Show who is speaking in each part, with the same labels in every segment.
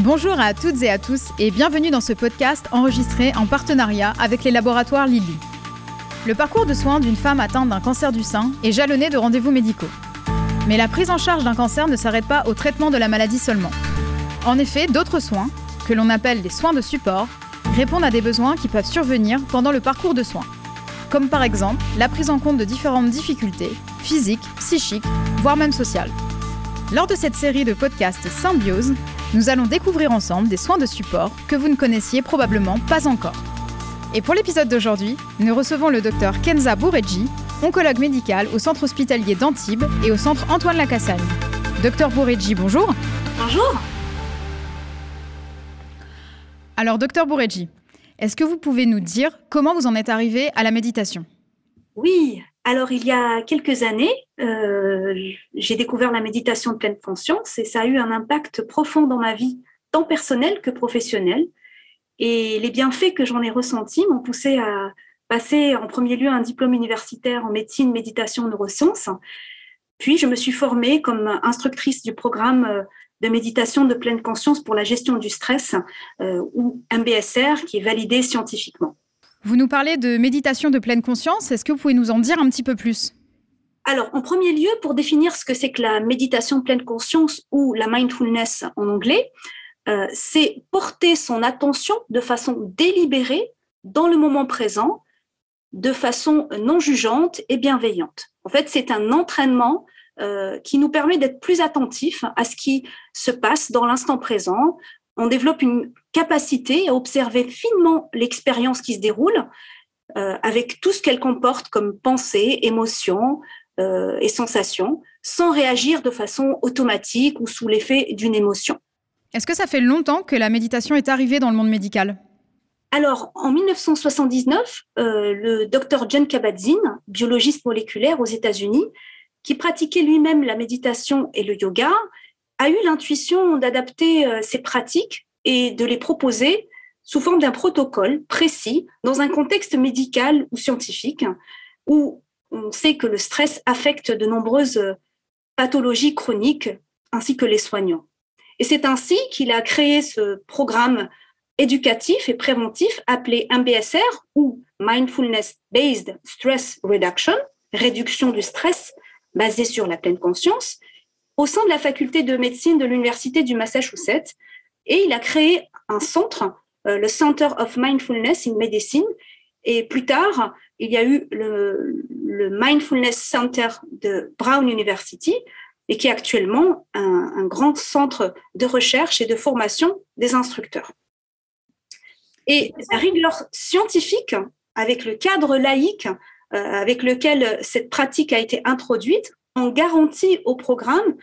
Speaker 1: Bonjour à toutes et à tous et bienvenue dans ce podcast enregistré en partenariat avec les laboratoires Lilly. Le parcours de soins d'une femme atteinte d'un cancer du sein est jalonné de rendez-vous médicaux. Mais la prise en charge d'un cancer ne s'arrête pas au traitement de la maladie seulement. En effet, d'autres soins, que l'on appelle les soins de support, répondent à des besoins qui peuvent survenir pendant le parcours de soins. Comme par exemple la prise en compte de différentes difficultés, physiques, psychiques, voire même sociales. Lors de cette série de podcasts Symbiose, nous allons découvrir ensemble des soins de support que vous ne connaissiez probablement pas encore. Et pour l'épisode d'aujourd'hui, nous recevons le docteur Kenza Bouredji, oncologue médical au centre hospitalier d'Antibes et au centre Antoine Lacassagne. Docteur Bouredji, bonjour.
Speaker 2: Bonjour.
Speaker 1: Alors, docteur Bouredji, est-ce que vous pouvez nous dire comment vous en êtes arrivé à la méditation?
Speaker 2: Oui, alors il y a quelques années, euh, j'ai découvert la méditation de pleine conscience et ça a eu un impact profond dans ma vie, tant personnelle que professionnelle. Et les bienfaits que j'en ai ressentis m'ont poussé à passer en premier lieu un diplôme universitaire en médecine, méditation, neurosciences. Puis je me suis formée comme instructrice du programme euh, de méditation de pleine conscience pour la gestion du stress, euh, ou MBSR, qui est validé scientifiquement.
Speaker 1: Vous nous parlez de méditation de pleine conscience, est-ce que vous pouvez nous en dire un petit peu plus?
Speaker 2: Alors, en premier lieu, pour définir ce que c'est que la méditation pleine conscience ou la mindfulness en anglais, euh, c'est porter son attention de façon délibérée dans le moment présent, de façon non jugeante et bienveillante. En fait, c'est un entraînement euh, qui nous permet d'être plus attentifs à ce qui se passe dans l'instant présent. On développe une capacité à observer finement l'expérience qui se déroule euh, avec tout ce qu'elle comporte comme pensée, émotion euh, et sensations, sans réagir de façon automatique ou sous l'effet d'une émotion.
Speaker 1: Est-ce que ça fait longtemps que la méditation est arrivée dans le monde médical?
Speaker 2: Alors, en 1979, le docteur John Kabat-Zinn, biologiste moléculaire aux États-Unis, qui pratiquait lui-même la méditation et le yoga, a eu l'intuition d'adapter euh, ses pratiques et de les proposer sous forme d'un protocole précis dans un contexte médical ou scientifique où on sait que le stress affecte de nombreuses euh, pathologies chroniques ainsi que les soignants. Et c'est ainsi qu'il a créé ce programme éducatif et préventif appelé MBSR ou Mindfulness Based Stress Reduction, réduction du stress basé sur la pleine conscience, au sein de la faculté de médecine de l'Université du Massachusetts. Et il a créé un centre, euh, le Center of Mindfulness in Medicine. Et plus tard, il y a eu le, Mindfulness Center de Brown University, et qui est actuellement un, grand centre de recherche et de formation des instructeurs. Et la rigueur scientifique, avec le cadre laïque euh, avec lequel cette pratique a été introduite, on garantit au programme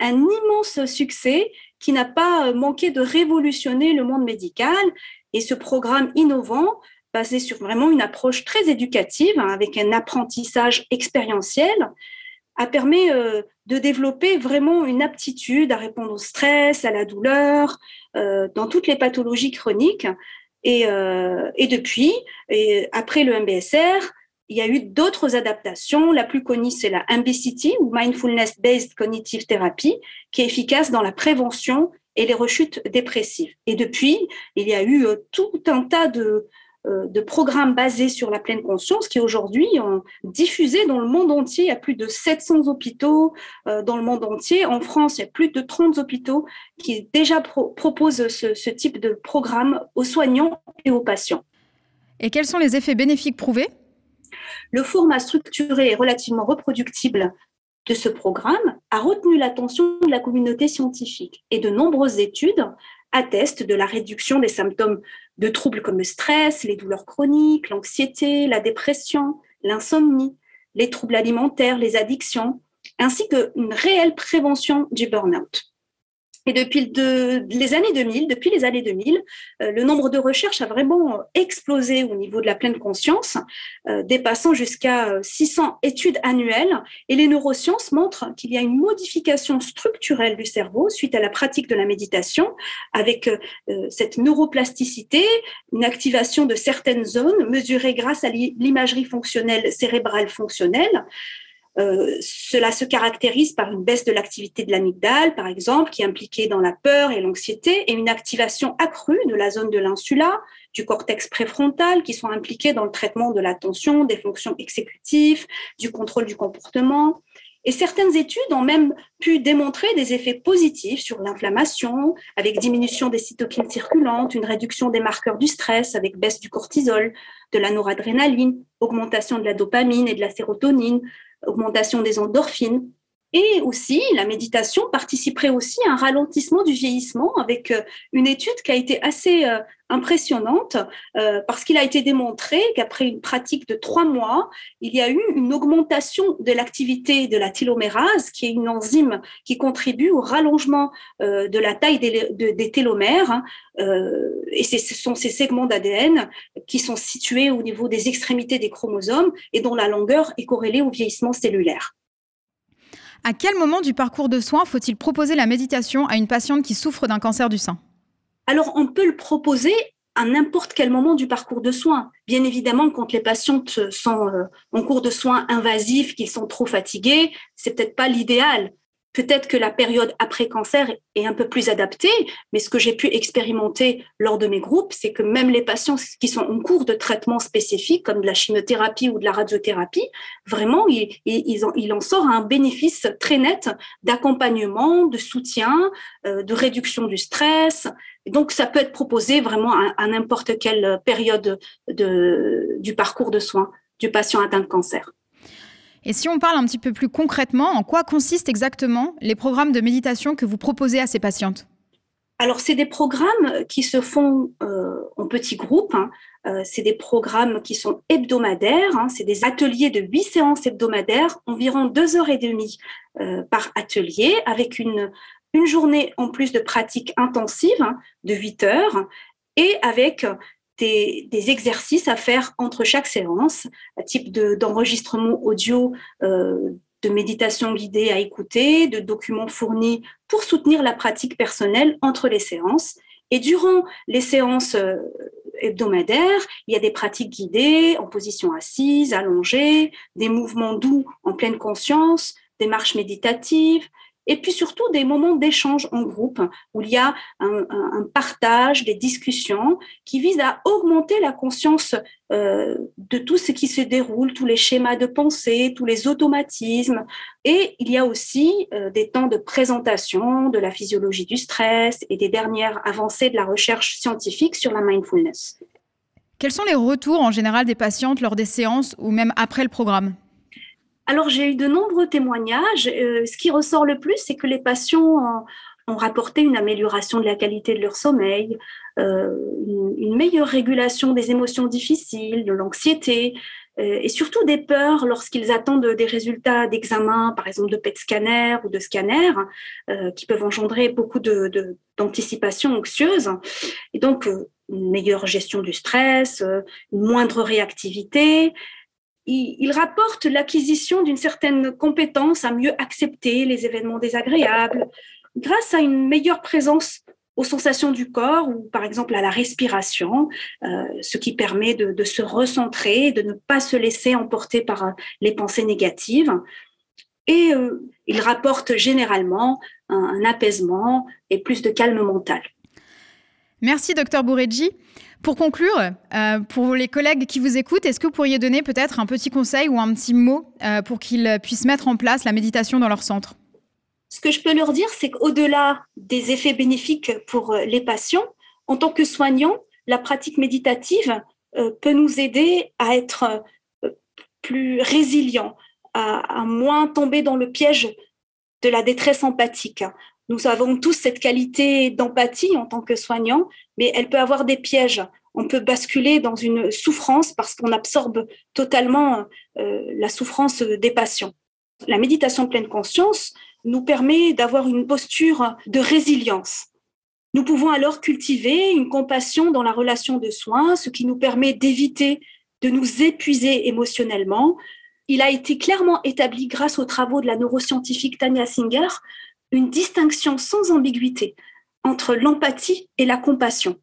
Speaker 2: un immense succès qui n'a pas manqué de révolutionner le monde médical. Et ce programme innovant, basé sur vraiment une approche très éducative, hein, avec un apprentissage expérientiel, a permis euh, de développer vraiment une aptitude à répondre au stress, à la douleur, euh, dans toutes les pathologies chroniques. Et, depuis, après le MBSR, il y a eu d'autres adaptations. La plus connue, c'est la MBCT ou Mindfulness Based Cognitive Therapy, qui est efficace dans la prévention et les rechutes dépressives. Et depuis, il y a eu euh, tout un tas de, euh, de programmes basés sur la pleine conscience qui aujourd'hui ont diffusé dans le monde entier. Il y a plus de 700 hôpitaux euh, dans le monde entier. En France, il y a plus de 30 hôpitaux qui déjà proposent ce type de programme aux soignants et aux patients.
Speaker 1: Et quels sont les effets bénéfiques prouvés?
Speaker 2: Le format structuré et relativement reproductible de ce programme a retenu l'attention de la communauté scientifique et de nombreuses études attestent de la réduction des symptômes de troubles comme le stress, les douleurs chroniques, l'anxiété, la dépression, l'insomnie, les troubles alimentaires, les addictions, ainsi qu'une réelle prévention du burn-out. Et depuis les années 2000, depuis les années 2000, euh, le nombre de recherches a vraiment explosé au niveau de la pleine conscience, euh, dépassant jusqu'à 600 euh, études annuelles. Et les neurosciences montrent qu'il y a une modification structurelle du cerveau suite à la pratique de la méditation, avec cette neuroplasticité, une activation de certaines zones mesurée grâce à l'imagerie fonctionnelle cérébrale fonctionnelle Euh, cela se caractérise par une baisse de l'activité de l'amygdale, par exemple, qui est impliquée dans la peur et l'anxiété, et une activation accrue de la zone de l'insula, du cortex préfrontal, qui sont impliqués dans le traitement de l'attention, des fonctions exécutives, du contrôle du comportement. Et certaines études ont même pu démontrer des effets positifs sur l'inflammation, avec diminution des cytokines circulantes, une réduction des marqueurs du stress, avec baisse du cortisol, de la noradrénaline, augmentation de la dopamine et de la sérotonine, augmentation des endorphines. Et aussi, la méditation participerait aussi à un ralentissement du vieillissement avec euh, une étude qui a été assez euh, impressionnante euh, parce qu'il a été démontré qu'après une pratique de trois mois, il y a eu une augmentation de l'activité de la télomérase, qui est une enzyme qui contribue au rallongement de la taille des, télomères. Hein, et ce sont ces segments d'ADN qui sont situés au niveau des extrémités des chromosomes et dont la longueur est corrélée au vieillissement cellulaire.
Speaker 1: À quel moment du parcours de soins faut-il proposer la méditation à une patiente qui souffre d'un cancer du sein?
Speaker 2: Alors, on peut le proposer à n'importe quel moment du parcours de soins. Bien évidemment, quand les patientes sont euh, en cours de soins invasifs, qu'ils sont trop fatigués, c'est peut-être pas l'idéal. Peut-être que la période après cancer est un peu plus adaptée, mais ce que j'ai pu expérimenter lors de mes groupes, c'est que même les patients qui sont en cours de traitement spécifique, comme de la chimiothérapie ou de la radiothérapie, vraiment, il, en, sort un bénéfice très net d'accompagnement, de soutien, euh, de réduction du stress. donc, ça peut être proposé vraiment à, n'importe quelle période du parcours de soins du patient atteint de cancer.
Speaker 1: Et si on parle un petit peu plus concrètement, en quoi consistent exactement les programmes de méditation que vous proposez à ces patientes?
Speaker 2: Alors, c'est des programmes qui se font euh, en petits groupes. Hein. Euh, c'est des programmes qui sont hebdomadaires. Hein. C'est des ateliers de huit séances hebdomadaires, environ deux heures et demie euh, par atelier, avec une, journée en plus de pratique intensive hein, de huit heures et avec des, exercices à faire entre chaque séance, type d'enregistrement audio euh, de méditation guidée à écouter, de documents fournis pour soutenir la pratique personnelle entre les séances. Et durant les séances euh, hebdomadaires, il y a des pratiques guidées en position assise, allongée, des mouvements doux en pleine conscience, des marches méditatives, et puis surtout des moments d'échange en groupe où il y a un, partage, des discussions qui visent à augmenter la conscience euh, de tout ce qui se déroule, tous les schémas de pensée, tous les automatismes. Et il y a aussi euh, des temps de présentation de la physiologie du stress et des dernières avancées de la recherche scientifique sur la mindfulness.
Speaker 1: Quels sont les retours en général des patientes lors des séances ou même après le programme?
Speaker 2: Alors, j'ai eu de nombreux témoignages. Euh, ce qui ressort le plus, c'est que les patients ont, rapporté une amélioration de la qualité de leur sommeil, euh, une, meilleure régulation des émotions difficiles, de l'anxiété, euh, et surtout des peurs lorsqu'ils attendent des résultats d'examen, par exemple de PET scanner ou de scanner, qui peuvent engendrer beaucoup d'anticipation anxieuse. Et donc, une meilleure gestion du stress, une moindre réactivité, il, rapporte l'acquisition d'une certaine compétence à mieux accepter les événements désagréables grâce à une meilleure présence aux sensations du corps ou par exemple à la respiration, euh, ce qui permet de, se recentrer, de ne pas se laisser emporter par euh, les pensées négatives. Et euh, il rapporte généralement un, apaisement et plus de calme mental.
Speaker 1: Merci, docteur Bourreggi. Pour conclure, euh, pour les collègues qui vous écoutent, est-ce que vous pourriez donner peut-être un petit conseil ou un petit mot euh, pour qu'ils puissent mettre en place la méditation dans leur centre?
Speaker 2: Ce que je peux leur dire, c'est qu'au-delà des effets bénéfiques pour euh, les patients, en tant que soignants, la pratique méditative peut nous aider à être plus résilients, à, à moins tomber dans le piège de la détresse empathique. Nous avons tous cette qualité d'empathie en tant que soignants, mais elle peut avoir des pièges. On peut basculer dans une souffrance parce qu'on absorbe totalement euh, la souffrance des patients. La méditation pleine conscience nous permet d'avoir une posture de résilience. Nous pouvons alors cultiver une compassion dans la relation de soins, ce qui nous permet d'éviter de nous épuiser émotionnellement. Il a été clairement établi grâce aux travaux de la neuroscientifique Tania Singer une distinction sans ambiguïté entre l'empathie et la compassion.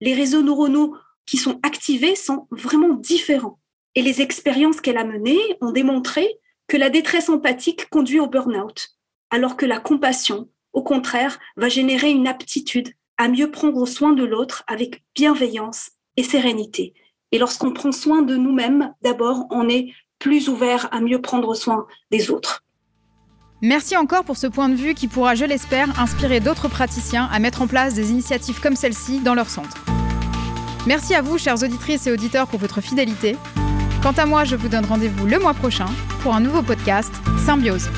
Speaker 2: Les réseaux neuronaux qui sont activés sont vraiment différents. Et les expériences qu'elle a menées ont démontré que la détresse empathique conduit au burn-out, alors que la compassion, au contraire, va générer une aptitude à mieux prendre soin de l'autre avec bienveillance et sérénité. Et lorsqu'on prend soin de nous-mêmes, d'abord, on est plus ouvert à mieux prendre soin des autres.
Speaker 1: Merci encore pour ce point de vue qui pourra, je l'espère, inspirer d'autres praticiens à mettre en place des initiatives comme celle-ci dans leur centre. Merci à vous, chères auditrices et auditeurs, pour votre fidélité. Quant à moi, je vous donne rendez-vous le mois prochain pour un nouveau podcast Symbiose.